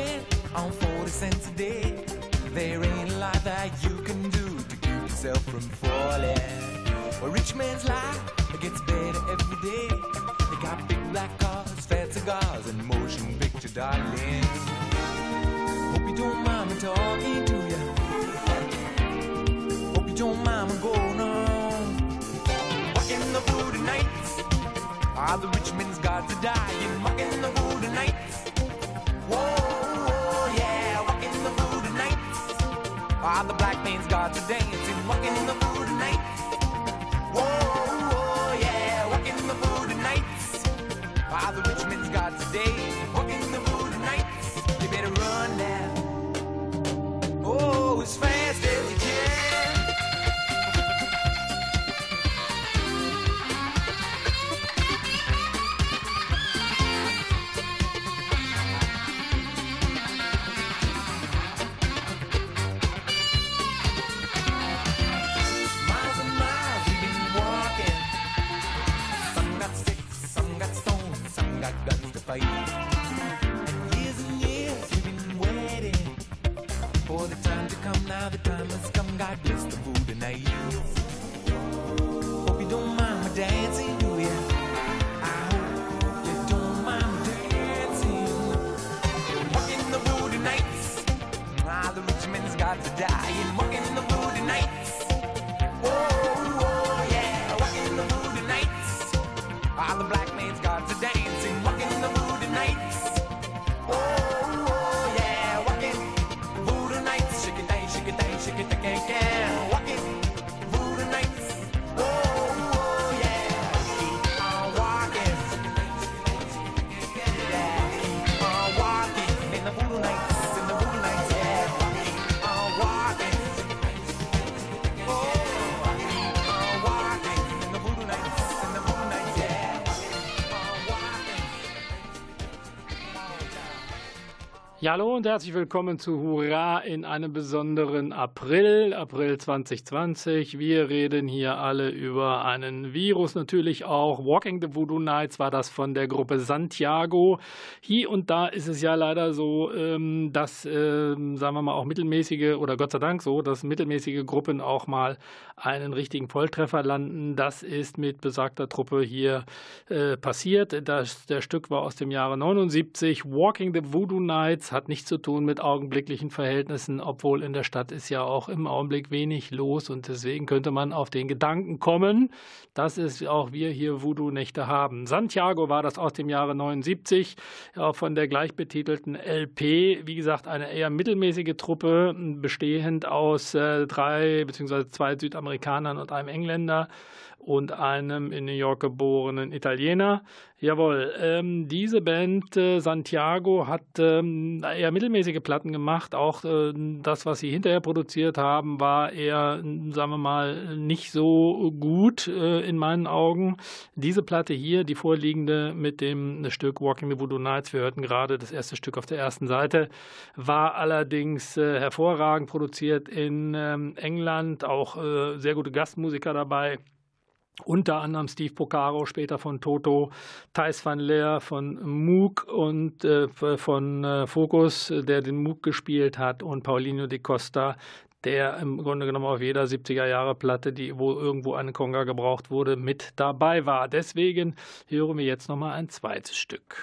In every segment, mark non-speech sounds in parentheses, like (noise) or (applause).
living on 40 cents a day. There ain't a lot that you can do to keep yourself from falling. A rich man's life gets better every day. They got big black cars, fat cigars, and motion picture darling. Hope you don't mind me talking to you. Hope you don't mind me going on. Walking the road at night. Ah, the rich men's got to die. You're the road at night. Whoa. dancing, walking in the mood tonight. Whoa, whoa, yeah, walking in the mood tonight. Father Richmond's got today. que. Ja, hallo und herzlich willkommen zu Hurra in einem besonderen April, April 2020. Wir reden hier alle über einen Virus, natürlich auch. Walking the Voodoo Nights war das von der Gruppe Santiago. Hier und da ist es ja leider so, ähm, dass, ähm, sagen wir mal, auch mittelmäßige oder Gott sei Dank so, dass mittelmäßige Gruppen auch mal einen richtigen Volltreffer landen. Das ist mit besagter Truppe hier äh, passiert. Das, der Stück war aus dem Jahre 79. Walking the Voodoo Nights hat nichts zu tun mit augenblicklichen Verhältnissen, obwohl in der Stadt ist ja auch im Augenblick wenig los und deswegen könnte man auf den Gedanken kommen, dass es auch wir hier Voodoo-Nächte haben. Santiago war das aus dem Jahre 79, ja, von der gleichbetitelten LP. Wie gesagt, eine eher mittelmäßige Truppe, bestehend aus äh, drei bzw. zwei Südamerikanern und einem Engländer und einem in New York geborenen Italiener. Jawohl, ähm, diese Band äh, Santiago hat ähm, eher mittelmäßige Platten gemacht. Auch äh, das, was sie hinterher produziert haben, war eher, sagen wir mal, nicht so gut äh, in meinen Augen. Diese Platte hier, die vorliegende mit dem Stück Walking the Voodoo Nights, wir hörten gerade das erste Stück auf der ersten Seite, war allerdings äh, hervorragend produziert in ähm, England, auch äh, sehr gute Gastmusiker dabei. Unter anderem Steve Pocaro, später von Toto, Thijs van Leer von Moog und äh, von äh, Focus, der den Moog gespielt hat, und Paulinho de Costa, der im Grunde genommen auf jeder 70er-Jahre-Platte, die wo irgendwo eine Conga gebraucht wurde, mit dabei war. Deswegen hören wir jetzt nochmal ein zweites Stück.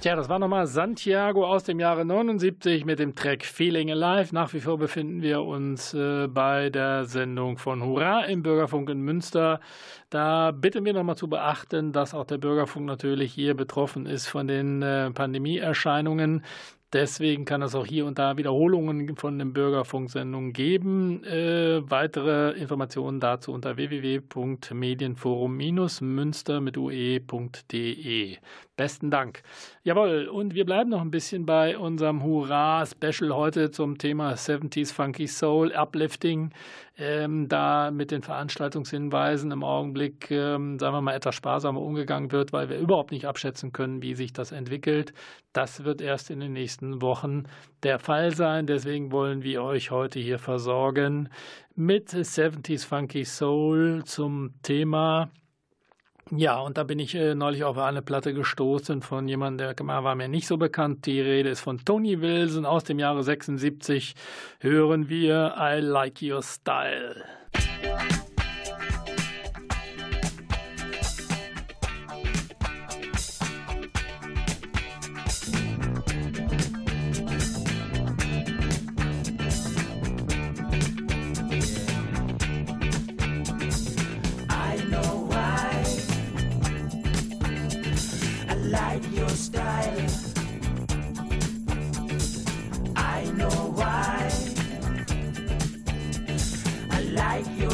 Tja, das war nochmal Santiago aus dem Jahre 79 mit dem Track Feeling Alive. Nach wie vor befinden wir uns äh, bei der Sendung von Hurra im Bürgerfunk in Münster. Da bitten wir nochmal zu beachten, dass auch der Bürgerfunk natürlich hier betroffen ist von den äh, Pandemieerscheinungen. Deswegen kann es auch hier und da Wiederholungen von den Bürgerfunksendungen geben. Äh, weitere Informationen dazu unter www.medienforum-münster mit ue.de. Besten Dank. Jawohl, und wir bleiben noch ein bisschen bei unserem Hurra-Special heute zum Thema 70s Funky Soul Uplifting. Ähm, da mit den Veranstaltungshinweisen im Augenblick, ähm, sagen wir mal, etwas sparsamer umgegangen wird, weil wir überhaupt nicht abschätzen können, wie sich das entwickelt. Das wird erst in den nächsten Wochen der Fall sein. Deswegen wollen wir euch heute hier versorgen mit 70s Funky Soul zum Thema ja, und da bin ich äh, neulich auf eine Platte gestoßen von jemandem, der war mir nicht so bekannt. Die Rede ist von Tony Wilson aus dem Jahre 76. Hören wir I Like Your Style.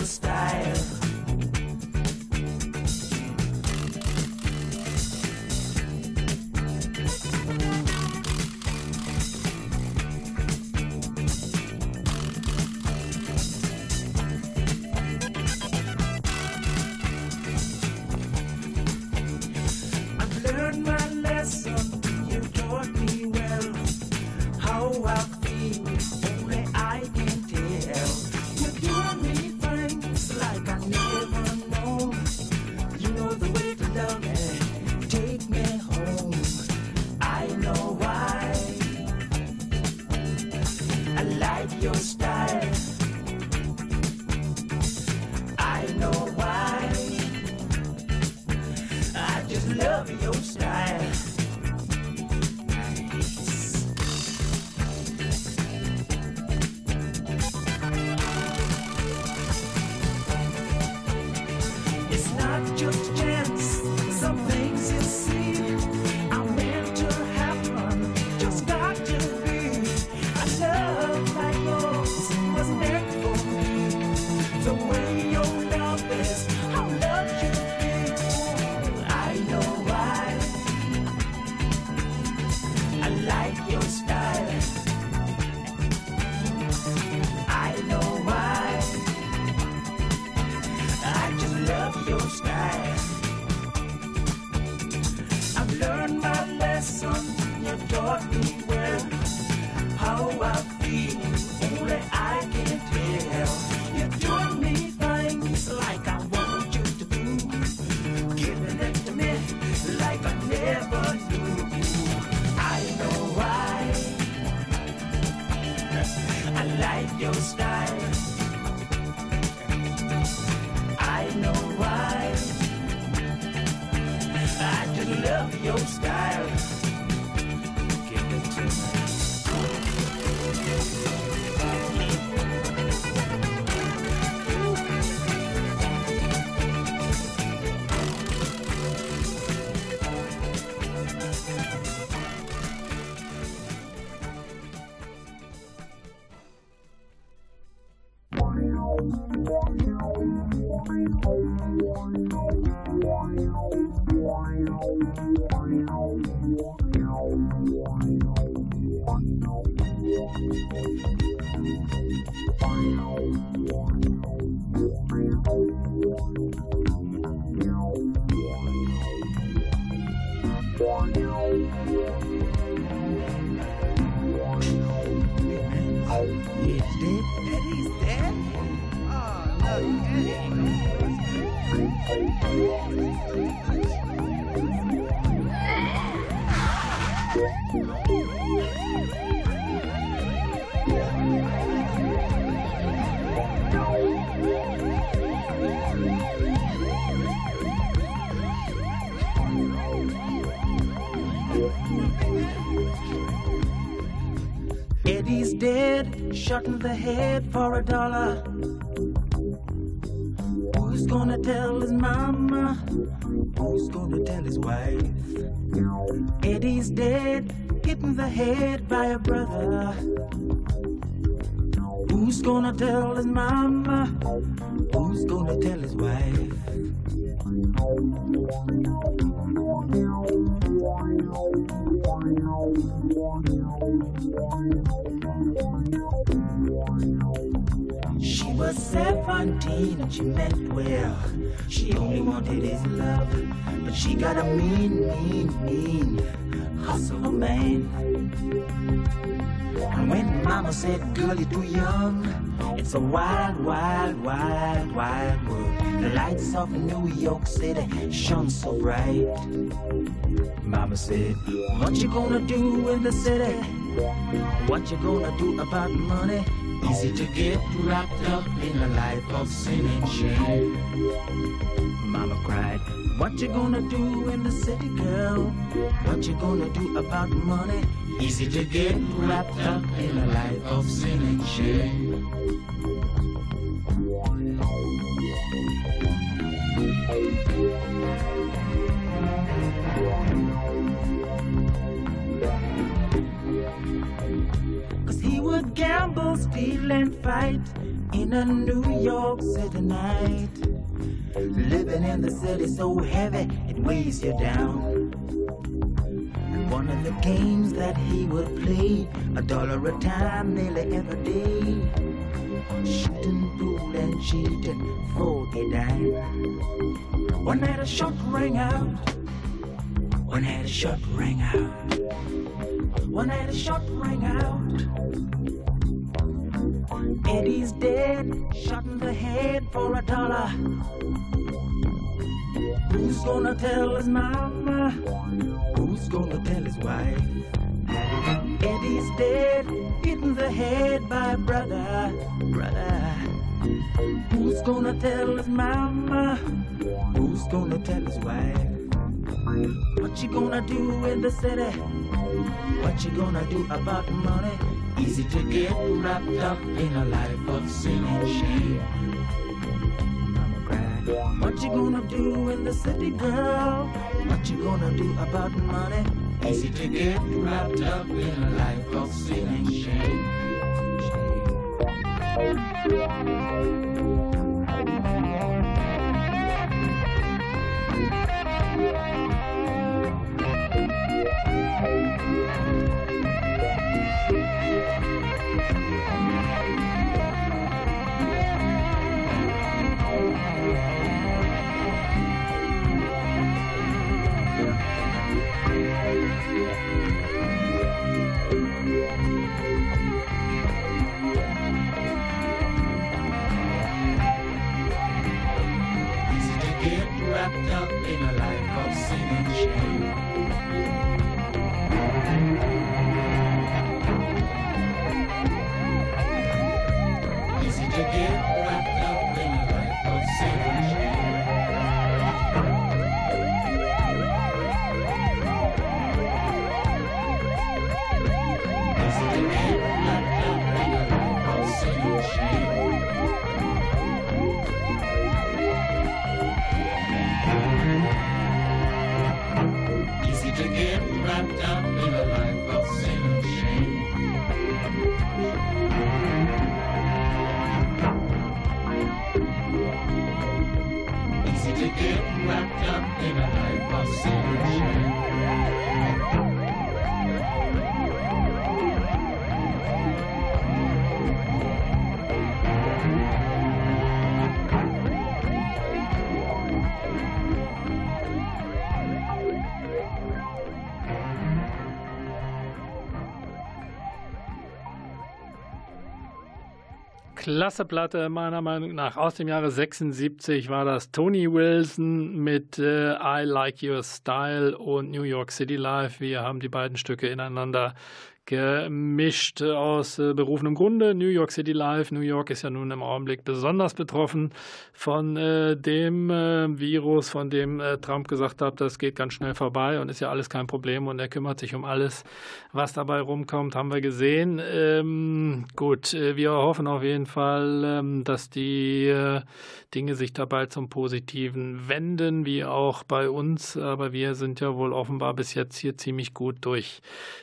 style. Shot in the head for a dollar. Who's gonna tell his mama? Who's gonna tell his wife? Eddie's dead, hit in the head by a brother. Who's gonna tell his mama? Who's gonna tell his wife? 17 and she meant well. She only wanted his love, but she got a mean, mean, mean hustle man. And when mama said, girl, you're too young, it's a wild, wild, wild, wild world. The lights of New York City shone so bright. Mama said, what you gonna do in the city? What you gonna do about money? Easy to get wrapped up in a life of sin and shame. Mama cried, what you gonna do in the city, girl? What you gonna do about money? Easy to get wrapped up in a life of sin and shame. Gamble, steal, and fight in a New York City night. Living in the city so heavy, it weighs you down. One of the games that he would play, a dollar a time nearly every day. Shooting pool and cheating for a dime. One night a shot rang out. One night a shot rang out. One night a shot rang out. Eddie's dead, shot in the head for a dollar. Who's gonna tell his mama? Who's gonna tell his wife? Eddie's dead, hit in the head by brother, brother. Who's gonna tell his mama? Who's gonna tell his wife? What you gonna do in the city? What you gonna do about money? Easy to get wrapped up in a life of sin and shame. What you gonna do in the city, girl? What you gonna do about money? Easy to get wrapped up in a life of sin and shame. Klasse Platte, meiner Meinung nach. Aus dem Jahre 76 war das Tony Wilson mit äh, I Like Your Style und New York City Live. Wir haben die beiden Stücke ineinander gemischt aus äh, berufenem Grunde. New York City Live. New York ist ja nun im Augenblick besonders betroffen von äh, dem äh, Virus, von dem äh, Trump gesagt hat, das geht ganz schnell vorbei und ist ja alles kein Problem und er kümmert sich um alles, was dabei rumkommt, haben wir gesehen. Ähm, gut, äh, wir hoffen auf jeden Fall, ähm, dass die äh, Dinge sich dabei zum Positiven wenden, wie auch bei uns. Aber wir sind ja wohl offenbar bis jetzt hier ziemlich gut durch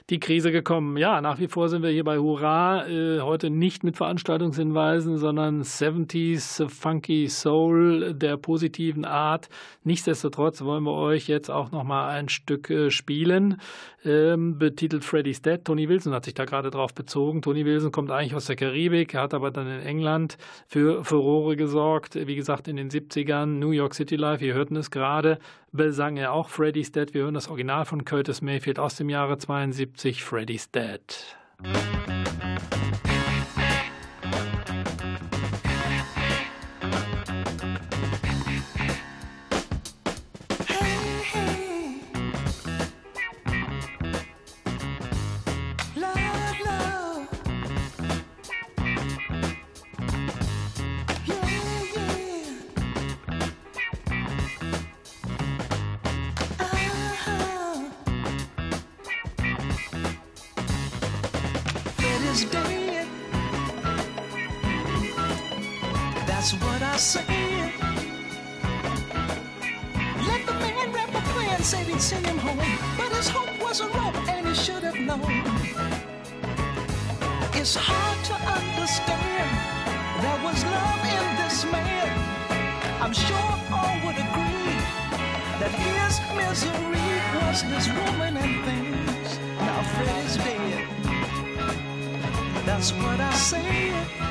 die Krise gekommen. Ja, nach wie vor sind wir hier bei Hurra. Äh, heute nicht mit Veranstaltungshinweisen, sondern 70s Funky Soul der positiven Art. Nichtsdestotrotz wollen wir euch jetzt auch noch mal ein Stück äh, spielen, ähm, betitelt Freddy's Dead. Tony Wilson hat sich da gerade drauf bezogen. Tony Wilson kommt eigentlich aus der Karibik, hat aber dann in England für Furore gesorgt. Wie gesagt, in den 70ern, New York City Live, wir hörten es gerade, besang er auch Freddy's Dead. Wir hören das Original von Curtis Mayfield aus dem Jahre 72, Freddy's Dead. Let the man wrap a plan, said he'd send him home. But his hope was a rope, and he should have known. It's hard to understand. There was love in this man. I'm sure all would agree that his misery was his woman and things. Now Fred is dead. That's what I say.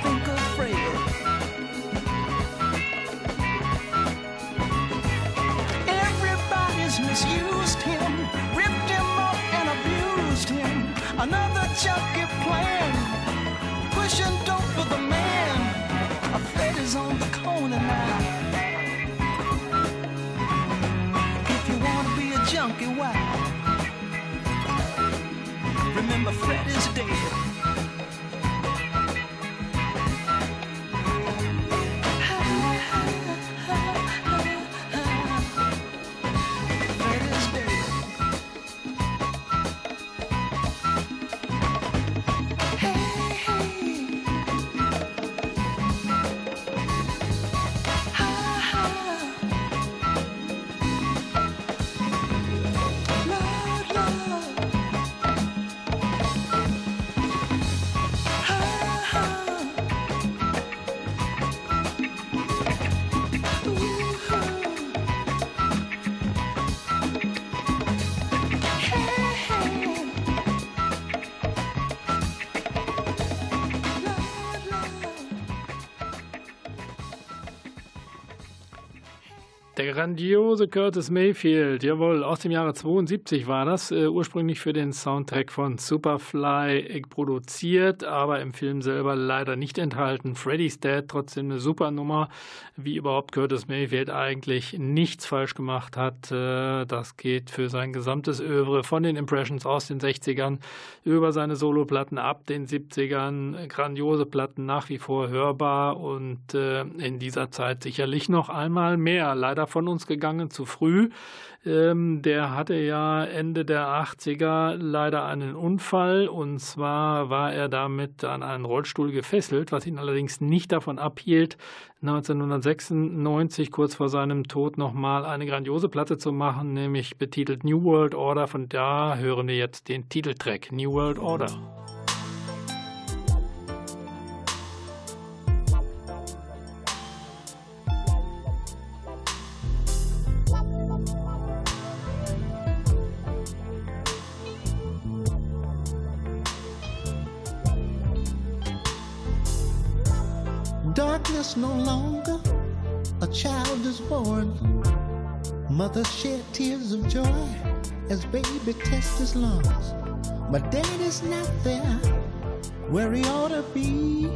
Think of. Everybody's misused him, ripped him off and abused him. Another junkie plan, pushing dope for the man. Fred is on the corner now. If you wanna be a junkie, why? Remember, Fred is dead. Grandiose Curtis Mayfield, jawohl, aus dem Jahre 72 war das, äh, ursprünglich für den Soundtrack von Superfly produziert, aber im Film selber leider nicht enthalten. Freddy's Dead, trotzdem eine super Nummer, wie überhaupt Curtis Mayfield eigentlich nichts falsch gemacht hat. Äh, das geht für sein gesamtes Övre von den Impressions aus den 60ern über seine Soloplatten ab den 70ern. Grandiose Platten nach wie vor hörbar und äh, in dieser Zeit sicherlich noch einmal mehr. Leider von uns gegangen zu früh. Ähm, der hatte ja Ende der 80er leider einen Unfall und zwar war er damit an einen Rollstuhl gefesselt, was ihn allerdings nicht davon abhielt, 1996 kurz vor seinem Tod nochmal eine grandiose Platte zu machen, nämlich betitelt New World Order. Von da hören wir jetzt den Titeltrack New World Order. No longer, a child is born. Mother shed tears of joy as baby tests his lungs. But daddy's not there where he ought to be.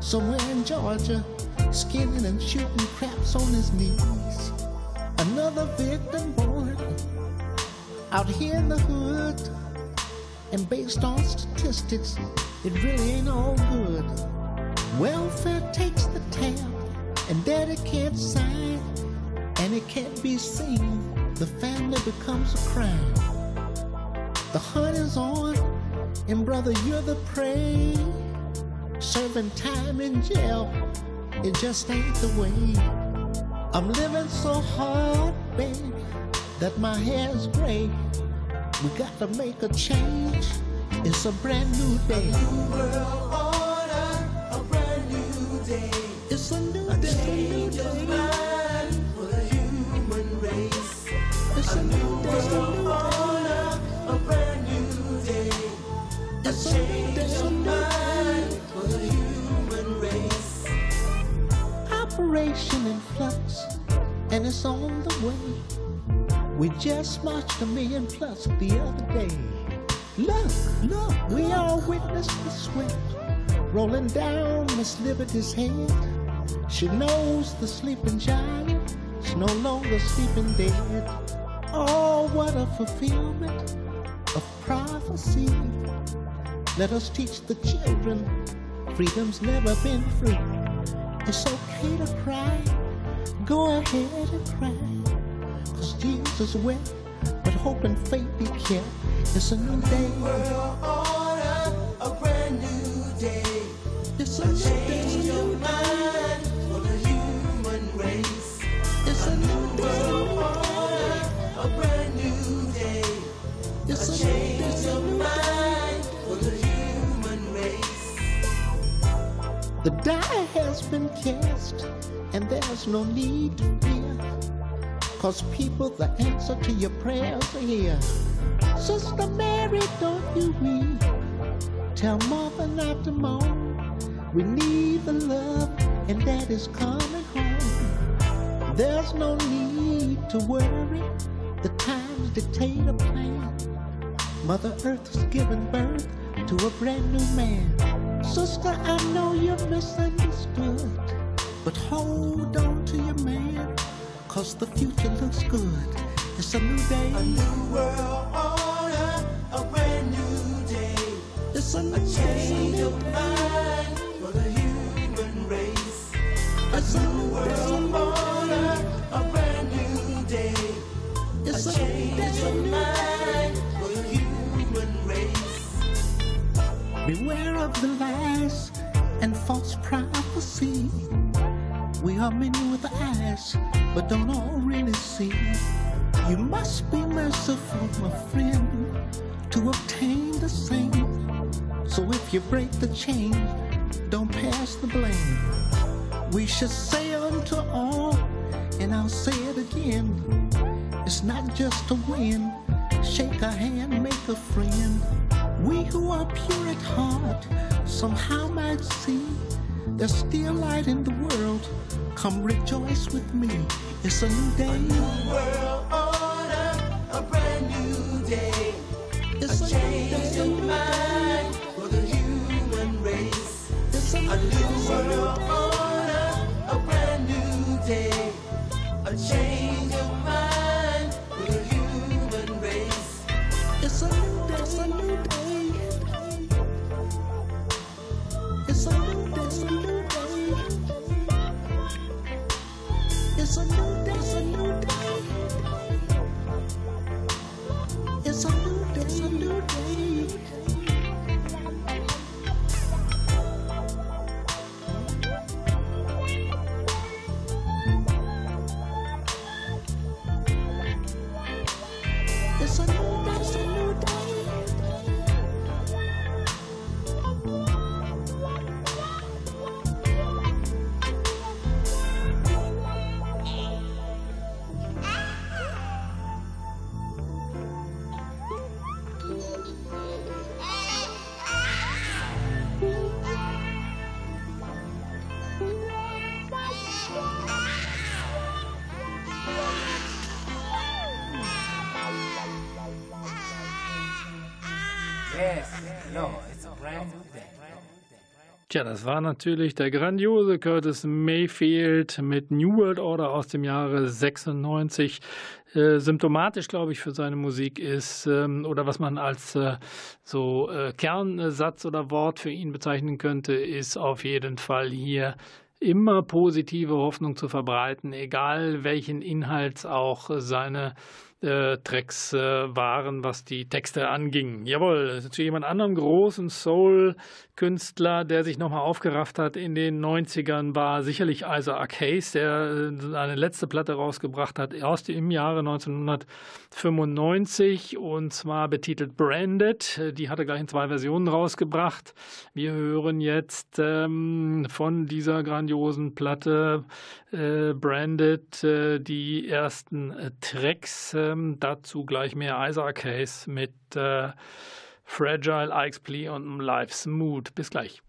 Somewhere in Georgia, skinning and shooting craps on his knees. Another victim born out here in the hood. And based on statistics, it really ain't all good. Welfare takes the tab, and daddy can't sign, and it can't be seen. The family becomes a crime. The hunt is on, and brother, you're the prey. Serving time in jail, it just ain't the way. I'm living so hard, baby, that my hair's gray. We got to make a change. It's a brand new day. World a million plus the other day. Look, look, we all witnessed the sweat rolling down Miss Liberty's head. She knows the sleeping giant is no longer sleeping dead. Oh, what a fulfillment of prophecy. Let us teach the children freedom's never been free. It's okay to cry, go ahead and cry. Cause Jesus wept, but hope and faith he kept. It's a new day. World order, a brand new day. It's a new day. Change of mind for the human race. It's a new day. World order, a brand new day. It's a new Change day. of mind for the human race. The die has been cast, and there's no need to fear. Cause people, the answer to your prayers are here. Sister Mary, don't you weep. Tell mother not to moan. We need the love, and that is coming home. There's no need to worry, the times dictate a plan. Mother Earth is giving birth to a brand new man. Sister, I know you're misunderstood, but hold on to your man, cause the future looks good. It's a new day. A new world order, a brand new day. It's a, new A change day. of mind for the human race. It's a new World order, a brand new day. It's A a change of mind for the human race. Beware of the lies and false prophecy. We are many with eyes, but don't all really see. You must be merciful, my friend, to obtain the same. So if you break the chain, don't pass the blame. We should say unto all, and I'll say it again. It's not just a win. Shake a hand, make a friend. We who are pure at heart somehow might see there's still light in the world. Come rejoice with me. It's a new day. World Tja, das war natürlich der grandiose Curtis Mayfield mit New World Order aus dem Jahre 96. Äh, symptomatisch, glaube ich, für seine Musik ist, ähm, oder was man als äh, so äh, Kernsatz oder Wort für ihn bezeichnen könnte, ist auf jeden Fall hier immer positive Hoffnung zu verbreiten, egal welchen Inhalts auch seine äh, Tracks äh, waren, was die Texte anging. Jawohl, zu jemand anderem großen Soul-Künstler, der sich nochmal aufgerafft hat in den 90ern, war sicherlich Isaac Hayes, der äh, seine letzte Platte rausgebracht hat, aus dem Jahre 1995 und zwar betitelt Branded. Die hatte gleich in zwei Versionen rausgebracht. Wir hören jetzt ähm, von dieser grandiosen Platte äh, Branded äh, die ersten äh, Tracks. Ähm, dazu gleich mehr Isaac Hayes mit äh, Fragile, Ike's Plea und Life's Mood. Bis gleich.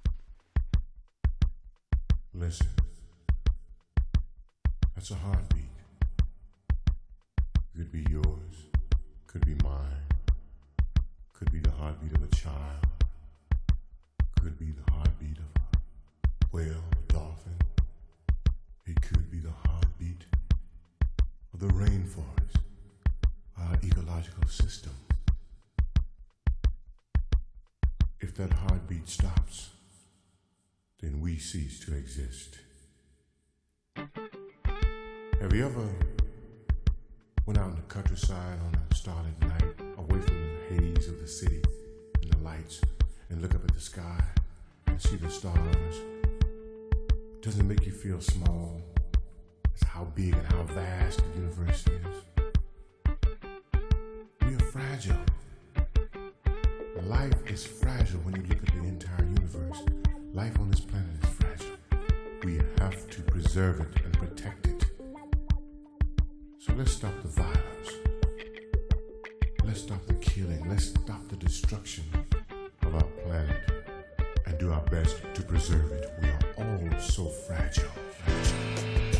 Listen. That's a heartbeat. Could be yours, could be mine, could be the heartbeat of a child, could be the heartbeat of a whale, a dolphin. It could be the heartbeat of the rainforest, ecological system. If that heartbeat stops, then we cease to exist. Have you ever went out in the countryside on a starlit night, away from the haze of the city and the lights, and look up at the sky and see the stars? Doesn't it make you feel small? It's how big and how vast the universe is. Fragile. Life is fragile when you look at the entire universe. Life on this planet is fragile. We have to preserve it and protect it. So let's stop the violence. Let's stop the killing. Let's stop the destruction of our planet and do our best to preserve it We are all so fragile. the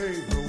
save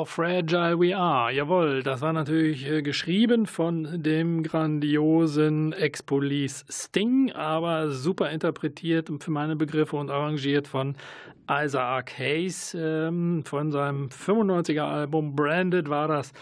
How Fragile We Are. Jawohl, das war natürlich äh, geschrieben von dem grandiosen Ex-Police Sting, aber super interpretiert für meine Begriffe und arrangiert von Isaac Hayes. Ähm, von seinem 95er Album Branded war das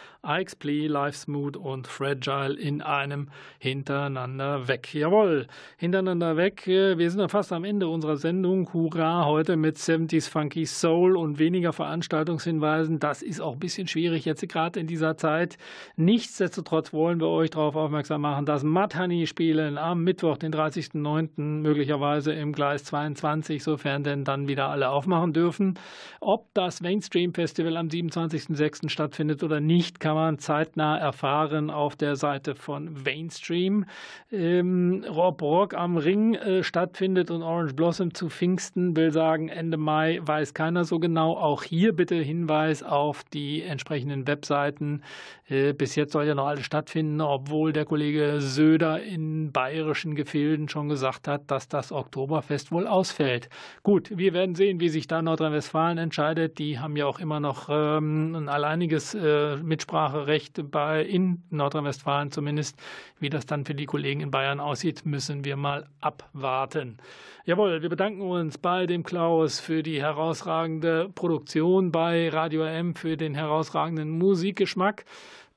Plea, Life Smooth und Fragile in einem hintereinander weg. Jawohl, hintereinander weg. Äh, Wir sind ja fast am Ende unserer Sendung. Hurra, heute mit 70s Funky Soul und weniger Veranstaltungshinweisen. Das ist auch ein bisschen schwierig jetzt gerade in dieser Zeit. Nichtsdestotrotz wollen wir euch darauf aufmerksam machen, dass Honey spielen am Mittwoch, den 30.09. möglicherweise im Gleis 22, sofern denn dann wieder alle aufmachen dürfen. Ob das Mainstream Festival am 27.06. stattfindet oder nicht, kann man zeitnah erfahren auf der Seite von Mainstream. Ähm, Rob Rock am Ring äh, stattfindet und Orange Blossom zu Pfingsten will sagen Ende Mai, weiß keiner so genau. Auch hier bitte Hinweis auf die entsprechenden Webseiten. Äh, bis jetzt soll ja noch alles stattfinden, obwohl der Kollege Söder in bayerischen Gefilden schon gesagt hat, dass das Oktoberfest wohl ausfällt. Gut, wir werden sehen, wie sich da Nordrhein-Westfalen entscheidet. Die haben ja auch immer noch ähm, ein alleiniges äh, Mitspracherecht bei in Nordrhein-Westfalen zumindest. Wie das dann für die Kollegen in Bayern aussieht, müssen wir mal abwarten. Jawohl, wir bedanken uns bei dem Klaus für die herausragende Produktion, bei Radio M für den herausragenden Musikgeschmack.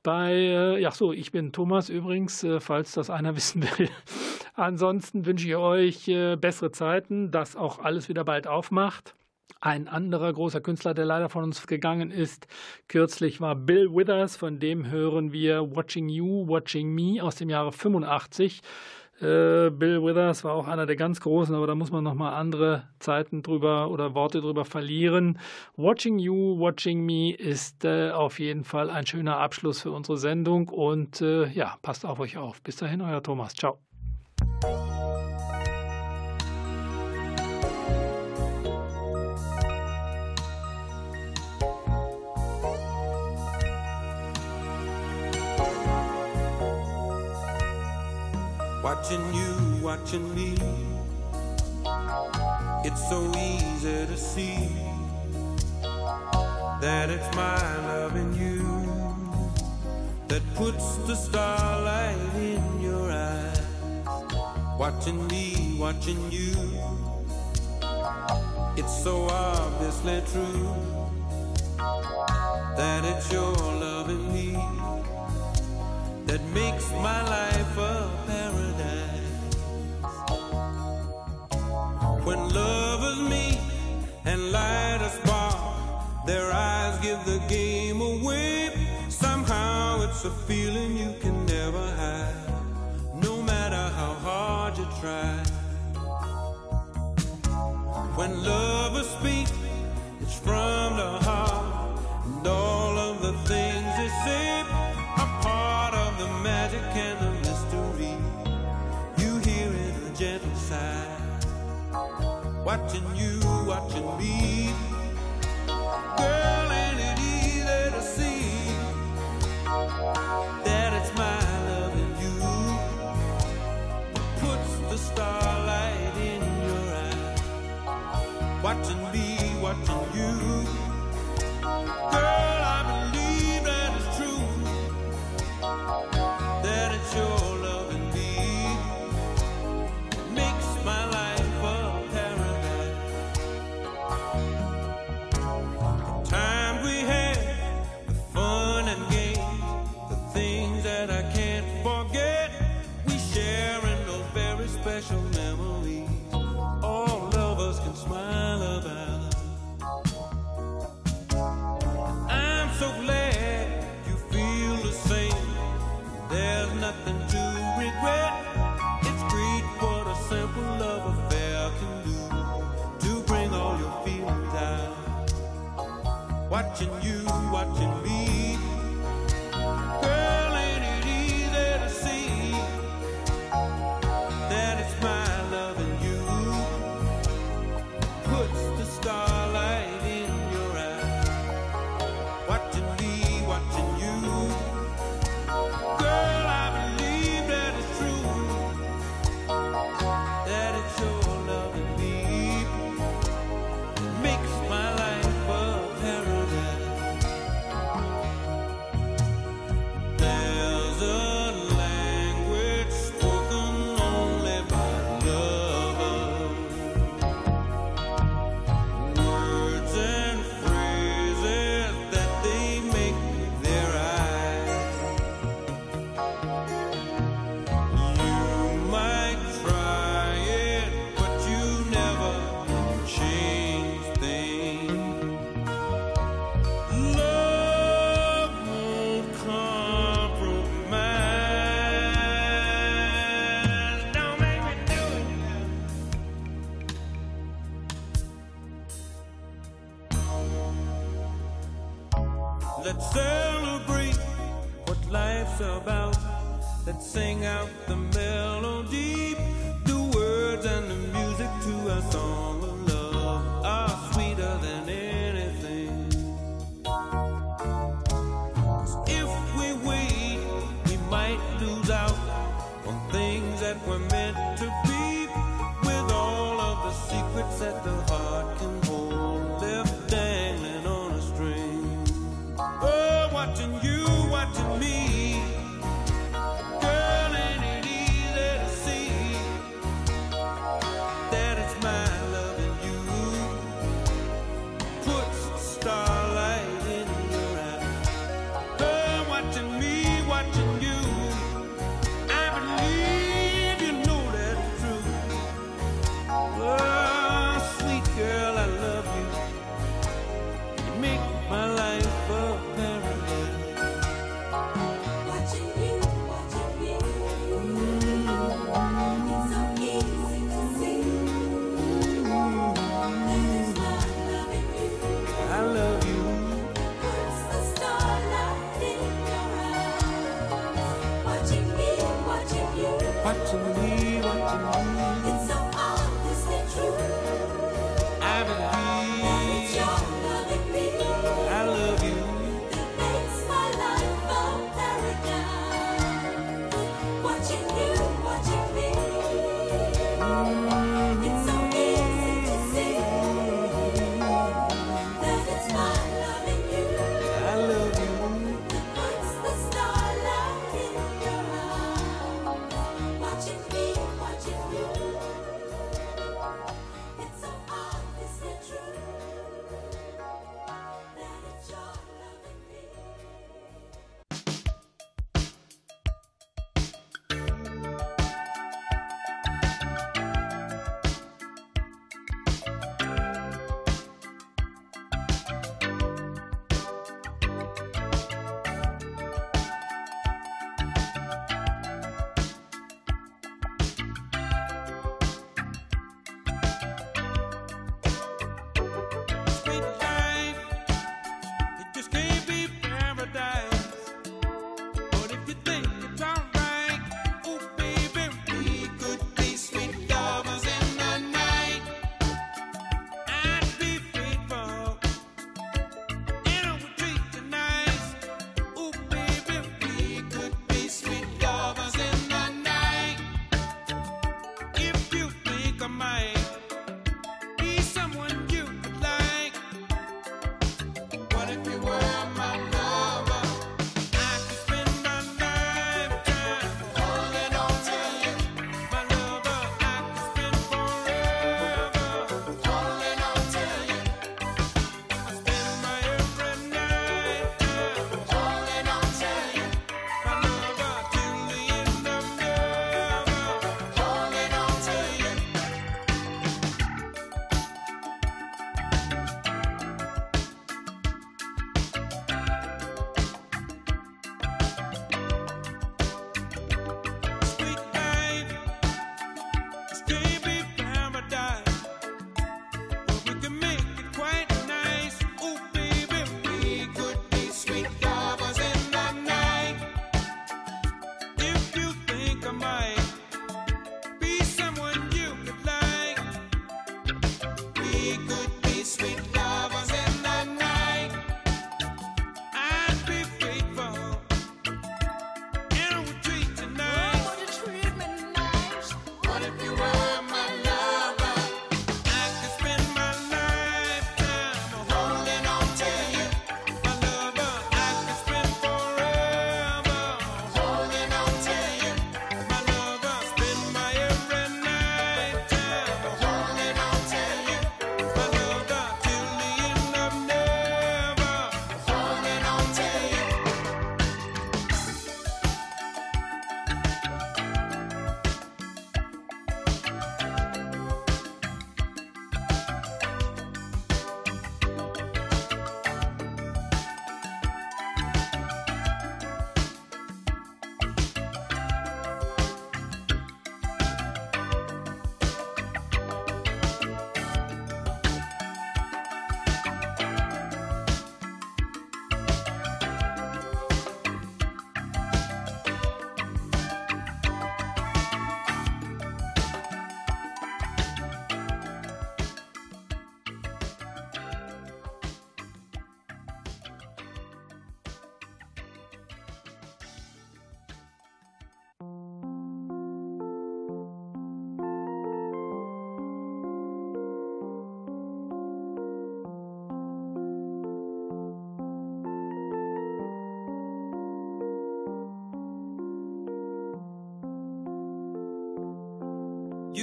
Bei, äh, ja so, ich bin Thomas übrigens, äh, falls das einer (laughs) wissen will. Ansonsten wünsche ich euch äh, bessere Zeiten, dass auch alles wieder bald aufmacht. Ein anderer großer Künstler, der leider von uns gegangen ist, kürzlich war Bill Withers, von dem hören wir Watching You, Watching Me aus dem Jahre 85. Äh, Bill Withers war auch einer der ganz großen, aber da muss man nochmal andere Zeiten drüber oder Worte drüber verlieren. Watching You, Watching Me ist äh, auf jeden Fall ein schöner Abschluss für unsere Sendung und äh, ja, passt auf euch auf. Bis dahin, euer Thomas. Ciao. Watching you, watching me. It's so easy to see that it's my loving you that puts the starlight in your eyes. Watching me, watching you. It's so obviously true that it's your loving me that makes my life. lover speaks, it's from the heart. And all of the things they say are part of the magic and the mystery. You hear it a gentle sigh, watching you.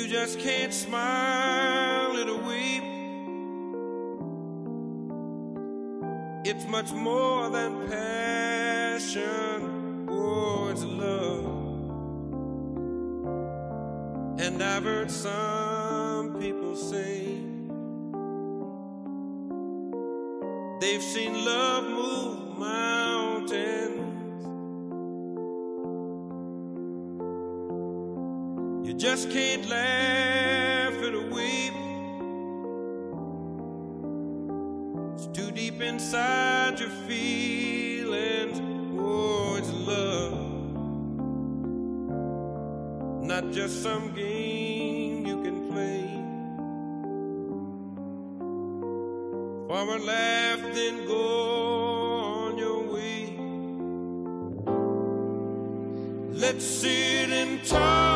just can't smile, it weep. It's much more than passion, oh, it's love. And I've heard some. can't laugh and weep. It's too deep inside your feelings. Oh, it's love, not just some game you can play. Forward, laugh, then go. Let's sit and talk.